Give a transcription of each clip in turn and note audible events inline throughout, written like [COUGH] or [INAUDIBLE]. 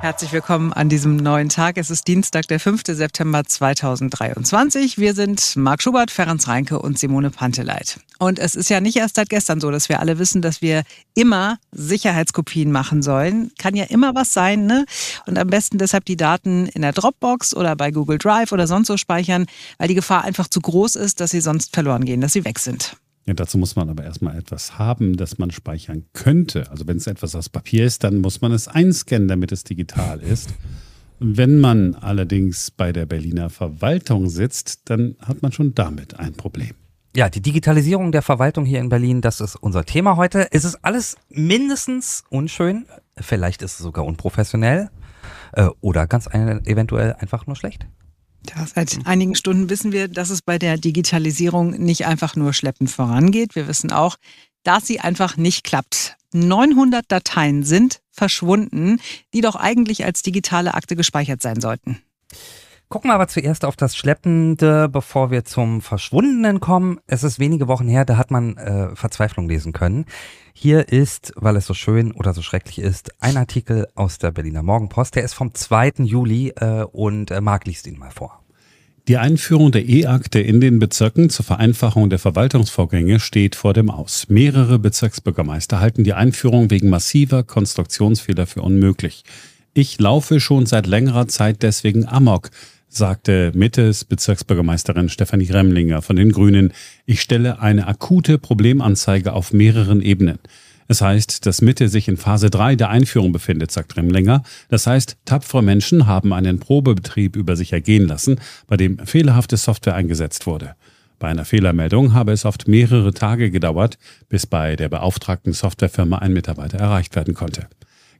Herzlich willkommen an diesem neuen Tag. Es ist Dienstag, der 5. September 2023. Wir sind Marc Schubert, Ferenc Reinke und Simone Panteleit. Und es ist ja nicht erst seit gestern so, dass wir alle wissen, dass wir immer Sicherheitskopien machen sollen. Kann ja immer was sein, ne? Und am besten deshalb die Daten in der Dropbox oder bei Google Drive oder sonst so speichern, weil die Gefahr einfach zu groß ist, dass sie sonst verloren gehen, dass sie weg sind. Ja, dazu muss man aber erstmal etwas haben, das man speichern könnte. Also wenn es etwas aus Papier ist, dann muss man es einscannen, damit es digital ist. Wenn man allerdings bei der Berliner Verwaltung sitzt, dann hat man schon damit ein Problem. Ja, die Digitalisierung der Verwaltung hier in Berlin, das ist unser Thema heute. Es ist alles mindestens unschön, vielleicht ist es sogar unprofessionell äh, oder ganz eventuell einfach nur schlecht. Ja, seit einigen Stunden wissen wir, dass es bei der Digitalisierung nicht einfach nur schleppend vorangeht. Wir wissen auch, dass sie einfach nicht klappt. 900 Dateien sind verschwunden, die doch eigentlich als digitale Akte gespeichert sein sollten. Gucken wir aber zuerst auf das Schleppende, bevor wir zum Verschwundenen kommen. Es ist wenige Wochen her, da hat man äh, Verzweiflung lesen können. Hier ist, weil es so schön oder so schrecklich ist, ein Artikel aus der Berliner Morgenpost. Der ist vom 2. Juli äh, und äh, Marc liest ihn mal vor. Die Einführung der E-Akte in den Bezirken zur Vereinfachung der Verwaltungsvorgänge steht vor dem Aus. Mehrere Bezirksbürgermeister halten die Einführung wegen massiver Konstruktionsfehler für unmöglich. Ich laufe schon seit längerer Zeit deswegen amok, sagte Mittes Bezirksbürgermeisterin Stefanie Remlinger von den Grünen. Ich stelle eine akute Problemanzeige auf mehreren Ebenen. Es heißt, dass Mitte sich in Phase 3 der Einführung befindet, sagt Remlinger. Das heißt, tapfere Menschen haben einen Probebetrieb über sich ergehen lassen, bei dem fehlerhafte Software eingesetzt wurde. Bei einer Fehlermeldung habe es oft mehrere Tage gedauert, bis bei der beauftragten Softwarefirma ein Mitarbeiter erreicht werden konnte.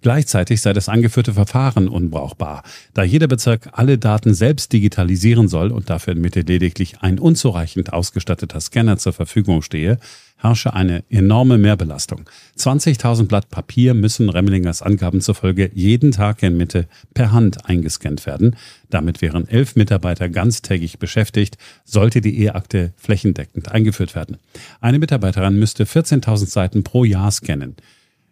Gleichzeitig sei das angeführte Verfahren unbrauchbar, da jeder Bezirk alle Daten selbst digitalisieren soll und dafür in Mitte lediglich ein unzureichend ausgestatteter Scanner zur Verfügung stehe, herrsche eine enorme Mehrbelastung. 20.000 Blatt Papier müssen Remlingers Angaben zufolge jeden Tag in Mitte per Hand eingescannt werden. Damit wären elf Mitarbeiter ganztägig beschäftigt, sollte die E-Akte flächendeckend eingeführt werden. Eine Mitarbeiterin müsste 14.000 Seiten pro Jahr scannen.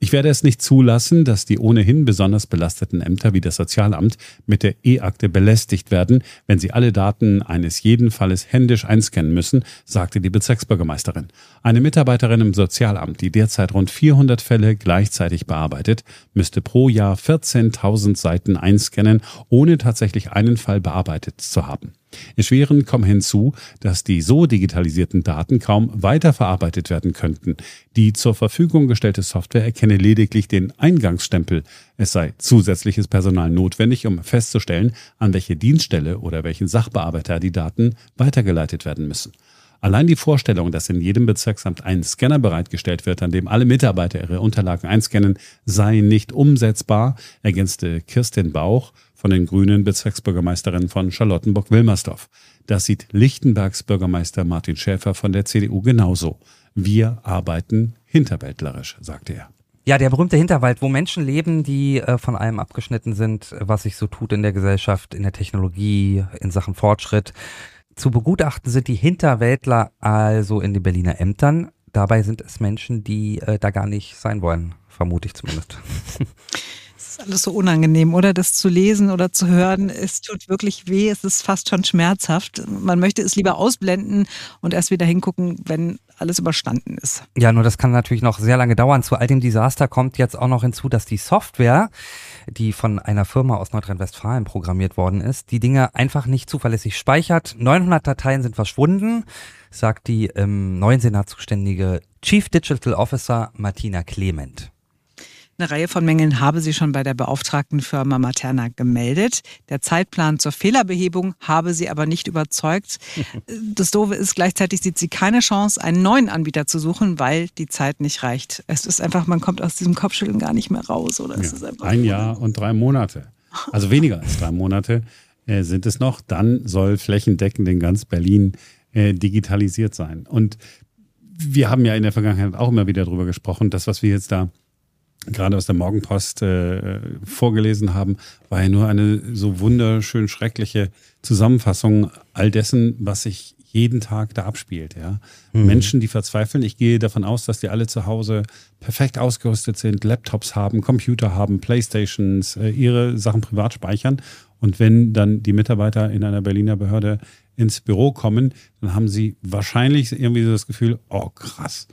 Ich werde es nicht zulassen, dass die ohnehin besonders belasteten Ämter wie das Sozialamt mit der E-Akte belästigt werden, wenn sie alle Daten eines jeden Falles händisch einscannen müssen, sagte die Bezirksbürgermeisterin. Eine Mitarbeiterin im Sozialamt, die derzeit rund 400 Fälle gleichzeitig bearbeitet, müsste pro Jahr 14.000 Seiten einscannen, ohne tatsächlich einen Fall bearbeitet zu haben. Erschwerend kommt hinzu, dass die so digitalisierten Daten kaum weiterverarbeitet werden könnten. Die zur Verfügung gestellte Software erkenne lediglich den Eingangsstempel. Es sei zusätzliches Personal notwendig, um festzustellen, an welche Dienststelle oder welchen Sachbearbeiter die Daten weitergeleitet werden müssen. Allein die Vorstellung, dass in jedem Bezirksamt ein Scanner bereitgestellt wird, an dem alle Mitarbeiter ihre Unterlagen einscannen, sei nicht umsetzbar, ergänzte Kirstin Bauch von den Grünen Bezirksbürgermeisterin von Charlottenburg-Wilmersdorf. Das sieht Lichtenbergs Bürgermeister Martin Schäfer von der CDU genauso. Wir arbeiten hinterwäldlerisch, sagte er. Ja, der berühmte Hinterwald, wo Menschen leben, die äh, von allem abgeschnitten sind, was sich so tut in der Gesellschaft, in der Technologie, in Sachen Fortschritt. Zu begutachten sind die Hinterwäldler also in den Berliner Ämtern. Dabei sind es Menschen, die äh, da gar nicht sein wollen, vermute ich zumindest. [LAUGHS] Alles so unangenehm, oder? Das zu lesen oder zu hören, es tut wirklich weh, es ist fast schon schmerzhaft. Man möchte es lieber ausblenden und erst wieder hingucken, wenn alles überstanden ist. Ja, nur das kann natürlich noch sehr lange dauern. Zu all dem Desaster kommt jetzt auch noch hinzu, dass die Software, die von einer Firma aus Nordrhein-Westfalen programmiert worden ist, die Dinge einfach nicht zuverlässig speichert. 900 Dateien sind verschwunden, sagt die im neuen Senat zuständige Chief Digital Officer Martina Clement. Eine Reihe von Mängeln habe sie schon bei der beauftragten Firma Materna gemeldet. Der Zeitplan zur Fehlerbehebung habe sie aber nicht überzeugt. [LAUGHS] Das Doofe ist, gleichzeitig sieht sie keine Chance, einen neuen Anbieter zu suchen, weil die Zeit nicht reicht. Es ist einfach, man kommt aus diesem Kopfschütteln gar nicht mehr raus. Oder ja, ein Jahr und drei Monate. Also weniger als drei Monate äh, sind es noch. Dann soll flächendeckend in ganz Berlin äh, digitalisiert sein. Und wir haben ja in der Vergangenheit auch immer wieder darüber gesprochen, das, was wir jetzt da gerade aus der Morgenpost äh, vorgelesen haben, war ja nur eine so wunderschön schreckliche Zusammenfassung all dessen, was sich jeden Tag da abspielt. Ja? Mhm. Menschen, die verzweifeln. Ich gehe davon aus, dass die alle zu Hause perfekt ausgerüstet sind, Laptops haben, Computer haben, Playstations, äh, ihre Sachen privat speichern. Und wenn dann die Mitarbeiter in einer Berliner Behörde ins Büro kommen, dann haben sie wahrscheinlich irgendwie so das Gefühl, oh krass,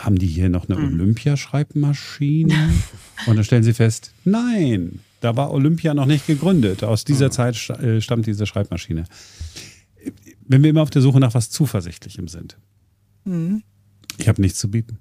haben die hier noch eine mhm. Olympiaschreibmaschine? [LAUGHS] Und dann stellen sie fest, nein, da war Olympia noch nicht gegründet. Aus dieser mhm. Zeit äh, stammt diese Schreibmaschine. Wenn wir immer auf der Suche nach was Zuversichtlichem sind. Mhm. Ich habe nichts zu bieten.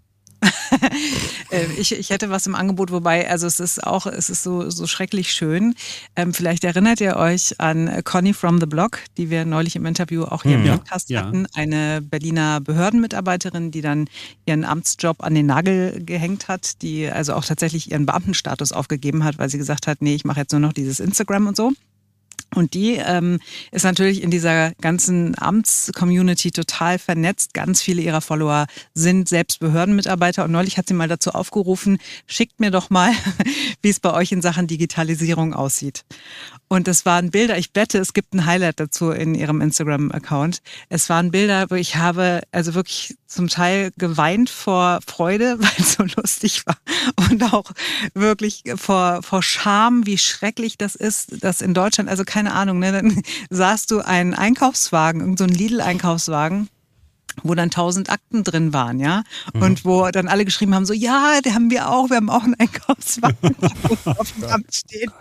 Äh, ich, ich hätte was im Angebot, wobei, also es ist auch, es ist so, so schrecklich schön. Ähm, vielleicht erinnert ihr euch an Conny from the Block, die wir neulich im Interview auch hier mhm. im Podcast ja. hatten. Eine Berliner Behördenmitarbeiterin, die dann ihren Amtsjob an den Nagel gehängt hat, die also auch tatsächlich ihren Beamtenstatus aufgegeben hat, weil sie gesagt hat, nee, ich mache jetzt nur noch dieses Instagram und so. Und die ähm, ist natürlich in dieser ganzen Amtscommunity total vernetzt. Ganz viele ihrer Follower sind selbst Behördenmitarbeiter. Und neulich hat sie mal dazu aufgerufen, schickt mir doch mal, [LAUGHS] wie es bei euch in Sachen Digitalisierung aussieht. Und das waren Bilder, ich wette, es gibt ein Highlight dazu in ihrem Instagram-Account. Es waren Bilder, wo ich habe also wirklich zum Teil geweint vor Freude, [LAUGHS] weil es so lustig war. Und auch wirklich vor, vor Scham, wie schrecklich das ist, dass in Deutschland, also keine Ahnung, ne, dann [LAUGHS] sahst du einen Einkaufswagen, irgendein so Lidl-Einkaufswagen wo dann tausend Akten drin waren, ja. Mhm. Und wo dann alle geschrieben haben, so, ja, die haben wir auch, wir haben auch einen Einkaufswagen [LAUGHS] auf dem Amt stehen,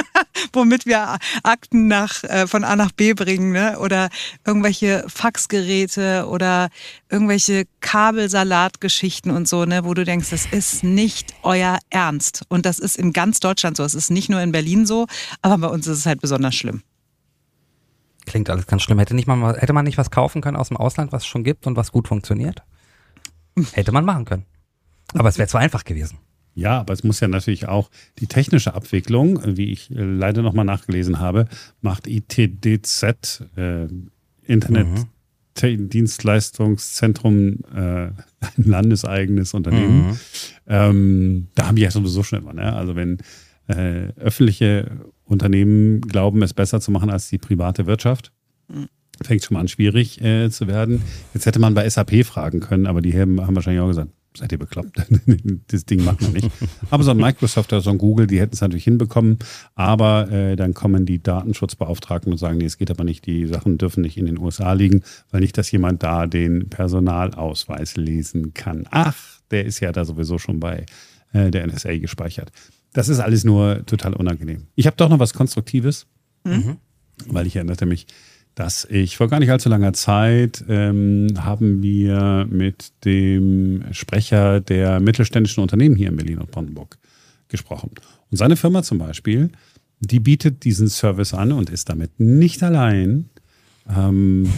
[LAUGHS] womit wir Akten nach, äh, von A nach B bringen, ne? Oder irgendwelche Faxgeräte oder irgendwelche Kabelsalatgeschichten und so, ne, wo du denkst, das ist nicht euer Ernst. Und das ist in ganz Deutschland so. Es ist nicht nur in Berlin so, aber bei uns ist es halt besonders schlimm. Klingt alles ganz schlimm. Hätte, nicht mal, hätte man nicht was kaufen können aus dem Ausland, was es schon gibt und was gut funktioniert? Hätte man machen können. Aber es wäre zu einfach gewesen. Ja, aber es muss ja natürlich auch die technische Abwicklung, wie ich äh, leider nochmal nachgelesen habe, macht ITDZ, äh, Internetdienstleistungszentrum, mhm. äh, [LAUGHS] ein landeseigenes Unternehmen. Mhm. Ähm, da haben die ja sowieso schon immer. Ne? Also wenn äh, öffentliche Unternehmen glauben, es besser zu machen als die private Wirtschaft. Fängt schon mal an, schwierig äh, zu werden. Jetzt hätte man bei SAP fragen können, aber die haben, haben wahrscheinlich auch gesagt, seid ihr bekloppt? [LAUGHS] das Ding macht man nicht. Aber so ein Microsoft oder so ein Google, die hätten es natürlich hinbekommen. Aber äh, dann kommen die Datenschutzbeauftragten und sagen, nee, es geht aber nicht, die Sachen dürfen nicht in den USA liegen, weil nicht, dass jemand da den Personalausweis lesen kann. Ach, der ist ja da sowieso schon bei äh, der NSA gespeichert. Das ist alles nur total unangenehm. Ich habe doch noch was Konstruktives, mhm. weil ich erinnerte mich, dass ich vor gar nicht allzu langer Zeit ähm, haben wir mit dem Sprecher der mittelständischen Unternehmen hier in Berlin und Brandenburg gesprochen. Und seine Firma zum Beispiel, die bietet diesen Service an und ist damit nicht allein. Ähm,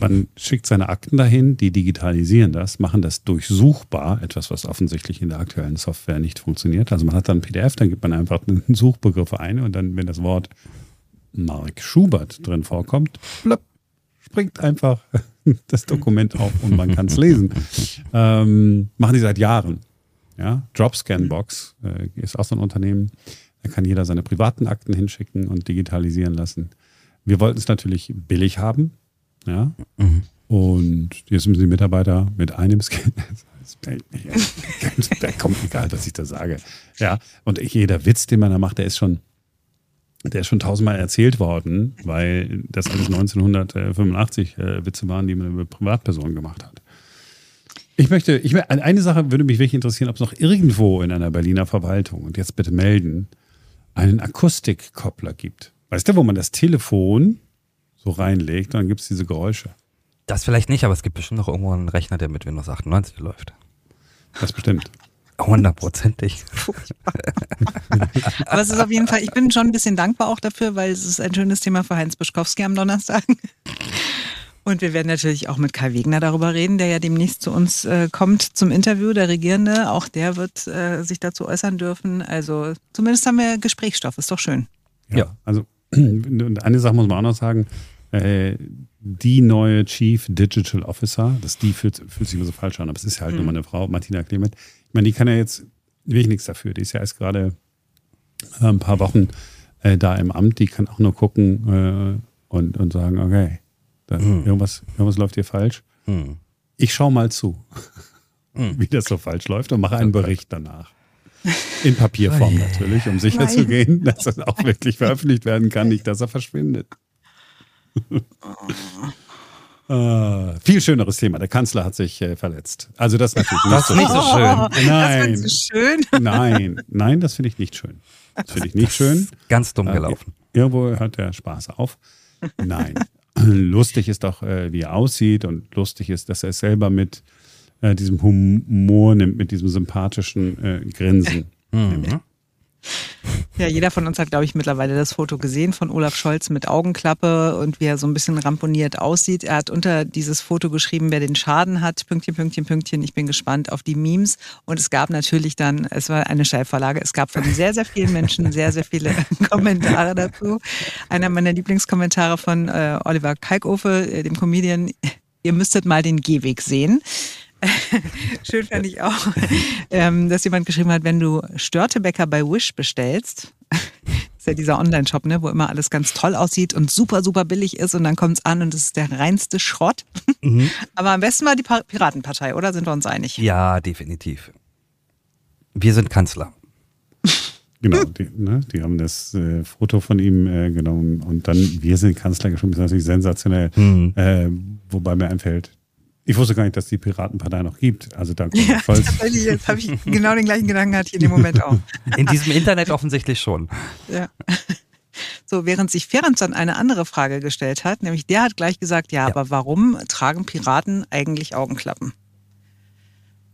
man schickt seine Akten dahin, die digitalisieren das, machen das durchsuchbar, etwas, was offensichtlich in der aktuellen Software nicht funktioniert. Also man hat dann ein PDF, dann gibt man einfach einen [LAUGHS] Suchbegriff ein und dann, wenn das Wort Mark Schubert drin vorkommt, blöpp, springt einfach [LAUGHS] das Dokument auf und man kann es lesen. Ähm, machen die seit Jahren. Ja, Dropscanbox äh, ist auch so ein Unternehmen. Da kann jeder seine privaten Akten hinschicken und digitalisieren lassen. Wir wollten es natürlich billig haben. Ja? Mhm. Und jetzt müssen die Mitarbeiter mit einem Scan. [LAUGHS] [LAUGHS] da kommt egal, was ich da sage. Ja, und jeder Witz, den man da macht, der ist schon, der ist schon tausendmal erzählt worden, weil das alles 1985 äh, Witze waren, die man über Privatpersonen gemacht hat. Ich möchte, ich, eine Sache würde mich wirklich interessieren, ob es noch irgendwo in einer Berliner Verwaltung, und jetzt bitte melden, einen Akustikkoppler gibt. Weißt du, wo man das Telefon so reinlegt, dann gibt es diese Geräusche. Das vielleicht nicht, aber es gibt bestimmt noch irgendwo einen Rechner, der mit Windows 98 läuft. Das bestimmt. Hundertprozentig. [LAUGHS] aber es ist auf jeden Fall, ich bin schon ein bisschen dankbar auch dafür, weil es ist ein schönes Thema für Heinz Bischkowski am Donnerstag. Und wir werden natürlich auch mit Kai Wegner darüber reden, der ja demnächst zu uns äh, kommt zum Interview, der Regierende. Auch der wird äh, sich dazu äußern dürfen. Also zumindest haben wir Gesprächsstoff, ist doch schön. Ja, ja. also eine Sache muss man auch noch sagen. Äh, die neue Chief Digital Officer, das die fühlt, fühlt sich immer so falsch an, aber es ist ja halt mhm. nur mal eine Frau, Martina Clement. Ich meine, die kann ja jetzt wirklich nichts dafür. Die ist ja erst gerade äh, ein paar Wochen äh, da im Amt. Die kann auch nur gucken äh, und, und sagen, okay, Da, hm. irgendwas, irgendwas läuft hier falsch. Hm. Ich schaue mal zu, hm. [LAUGHS] wie das so falsch läuft und mache einen Bericht danach. In Papierform oh, natürlich, um sicherzugehen, dass das auch wirklich veröffentlicht werden kann, nicht, dass er verschwindet. Uh, [LAUGHS] viel schöneres Thema. Der Kanzler hat sich äh, verletzt. Also das natürlich nicht, das so, nicht so schön. Nein, das so schön. [LAUGHS] nein, nein, das finde ich nicht schön. Das finde ich nicht schön. Ganz dumm gelaufen. Äh, irgendwo hört der Spaß auf. Nein. [LAUGHS] lustig ist doch, äh, wie er aussieht und lustig ist, dass er es selber mit äh, diesem Humor nimmt, mit diesem sympathischen äh, Grinsen. Mhm. Ja, jeder von uns hat, glaube ich, mittlerweile das Foto gesehen von Olaf Scholz mit Augenklappe und wie er so ein bisschen ramponiert aussieht. Er hat unter dieses Foto geschrieben, wer den Schaden hat, Pünktchen, Pünktchen, Pünktchen. Ich bin gespannt auf die Memes. Und es gab natürlich dann, es war eine Steilvorlage, es gab von sehr, sehr vielen Menschen sehr, sehr viele [LAUGHS] Kommentare dazu. Einer meiner Lieblingskommentare von äh, Oliver Kalkofe, äh, dem Comedian, ihr müsstet mal den Gehweg sehen. [LAUGHS] Schön fand ich auch, ähm, dass jemand geschrieben hat, wenn du Störtebäcker bei Wish bestellst, [LAUGHS] ist ja dieser Online-Shop, ne, wo immer alles ganz toll aussieht und super, super billig ist und dann kommt es an und es ist der reinste Schrott. Mhm. [LAUGHS] Aber am besten war die Piratenpartei, oder? Sind wir uns einig? Ja, definitiv. Wir sind Kanzler. Genau, die, ne, die haben das äh, Foto von ihm äh, genommen und dann wir sind Kanzler geschrieben, das ist natürlich sensationell. Mhm. Äh, wobei mir einfällt, ich wusste gar nicht, dass die Piratenpartei noch gibt. Also danke. Ja, tatsächlich, jetzt habe ich genau den gleichen Gedanken gehabt hier in dem Moment auch. In diesem Internet offensichtlich schon. Ja. So, während sich Ferenc dann eine andere Frage gestellt hat, nämlich der hat gleich gesagt, ja, ja. aber warum tragen Piraten eigentlich Augenklappen?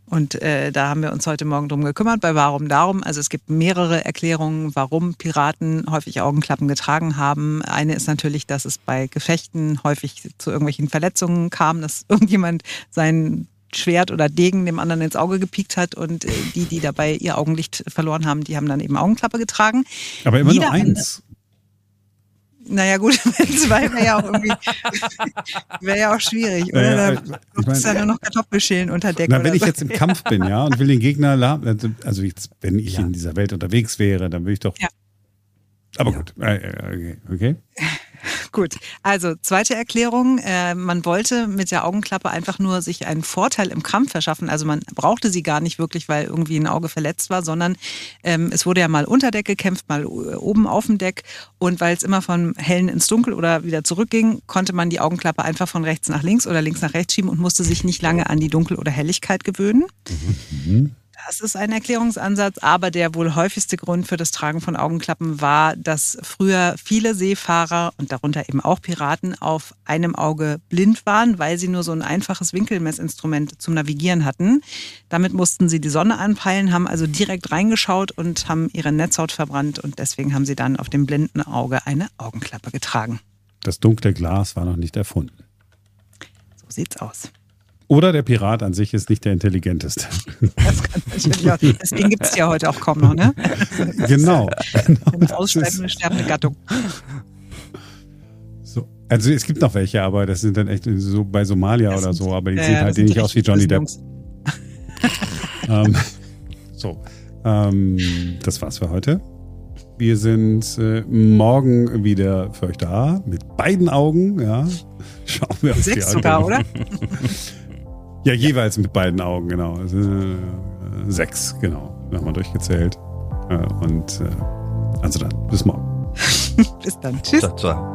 Und äh, da haben wir uns heute Morgen drum gekümmert, bei Warum Darum. Also es gibt mehrere Erklärungen, warum Piraten häufig Augenklappen getragen haben. Eine ist natürlich, dass es bei Gefechten häufig zu irgendwelchen Verletzungen kam, dass [LAUGHS] irgendjemand sein Schwert oder Degen dem anderen ins Auge gepiekt hat und äh, die, die dabei ihr Augenlicht verloren haben, die haben dann eben Augenklappe getragen. Aber immer Jeder nur eins. Naja, gut, [LAUGHS] zwei wäre ja auch irgendwie, wäre ja auch schwierig, oder? Naja, da ich mein, ja nur noch Kartoffelschälen unter Deck. Na, wenn ich so. jetzt im Kampf bin, ja, und will den Gegner, also jetzt, wenn ich ja. in dieser Welt unterwegs wäre, dann würde ich doch. Ja. Aber ja. gut, äh, äh, okay. okay. [LAUGHS] Gut, also zweite Erklärung. Äh, man wollte mit der Augenklappe einfach nur sich einen Vorteil im Kampf verschaffen. Also man brauchte sie gar nicht wirklich, weil irgendwie ein Auge verletzt war, sondern ähm, es wurde ja mal unter Deck gekämpft, mal oben auf dem Deck. Und weil es immer von hellen ins Dunkel oder wieder zurückging, konnte man die Augenklappe einfach von rechts nach links oder links nach rechts schieben und musste sich nicht lange an die Dunkel- oder Helligkeit gewöhnen. Mhm. Das ist ein Erklärungsansatz, aber der wohl häufigste Grund für das Tragen von Augenklappen war, dass früher viele Seefahrer und darunter eben auch Piraten auf einem Auge blind waren, weil sie nur so ein einfaches Winkelmessinstrument zum Navigieren hatten. Damit mussten sie die Sonne anpeilen, haben also direkt reingeschaut und haben ihre Netzhaut verbrannt und deswegen haben sie dann auf dem blinden Auge eine Augenklappe getragen. Das dunkle Glas war noch nicht erfunden. So sieht's aus. Oder der Pirat an sich ist nicht der intelligenteste. Das kann natürlich auch. Deswegen gibt es ja heute auch kaum noch, ne? [LAUGHS] Genau. [LAUGHS] Eine aussterbende, sterbende Gattung. So. Also es gibt noch welche, aber das sind dann echt so bei Somalia das oder so, aber die ja, sehen halt nicht aus wie Johnny Depp. [LAUGHS] ähm, so. Ähm, das war's für heute. Wir sind äh, morgen wieder für euch da mit beiden Augen. Ja. Schauen wir uns Sechs die sogar, oder? Ja, jeweils mit beiden Augen, genau. Also, äh, sechs, genau. Nochmal durchgezählt. Äh, und äh, also dann, bis morgen. [LAUGHS] bis dann. Tschüss. Ciao, ciao.